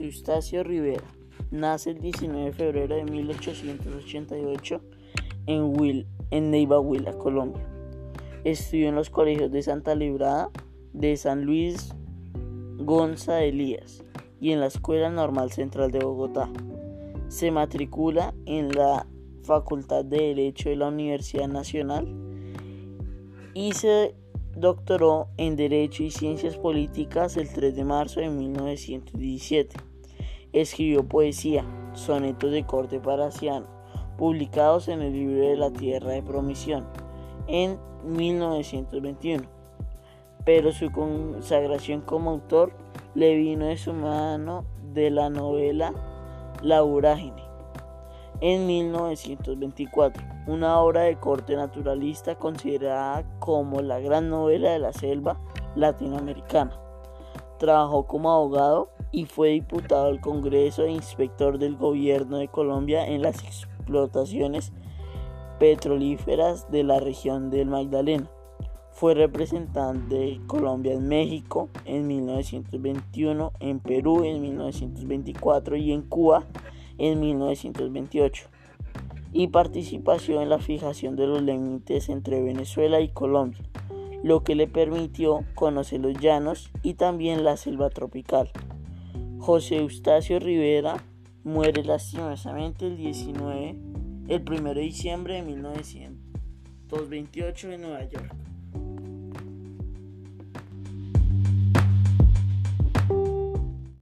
Eustacio Rivera nace el 19 de febrero de 1888 en, en Neiva, Huila, Colombia. Estudió en los colegios de Santa Librada, de San Luis Gonza Elías y en la Escuela Normal Central de Bogotá. Se matricula en la Facultad de Derecho de la Universidad Nacional y se doctoró en Derecho y Ciencias Políticas el 3 de marzo de 1917. Escribió poesía, sonetos de corte parasiano, publicados en el libro de la Tierra de Promisión en 1921. Pero su consagración como autor le vino de su mano de la novela La Urágine en 1924, una obra de corte naturalista considerada como la gran novela de la selva latinoamericana. Trabajó como abogado y fue diputado al Congreso e inspector del gobierno de Colombia en las explotaciones petrolíferas de la región del Magdalena. Fue representante de Colombia en México en 1921, en Perú en 1924 y en Cuba en 1928 y participación en la fijación de los límites entre Venezuela y Colombia, lo que le permitió conocer los llanos y también la selva tropical. José Eustacio Rivera muere lastimosamente el 19 el 1 de diciembre de 1928 en Nueva York.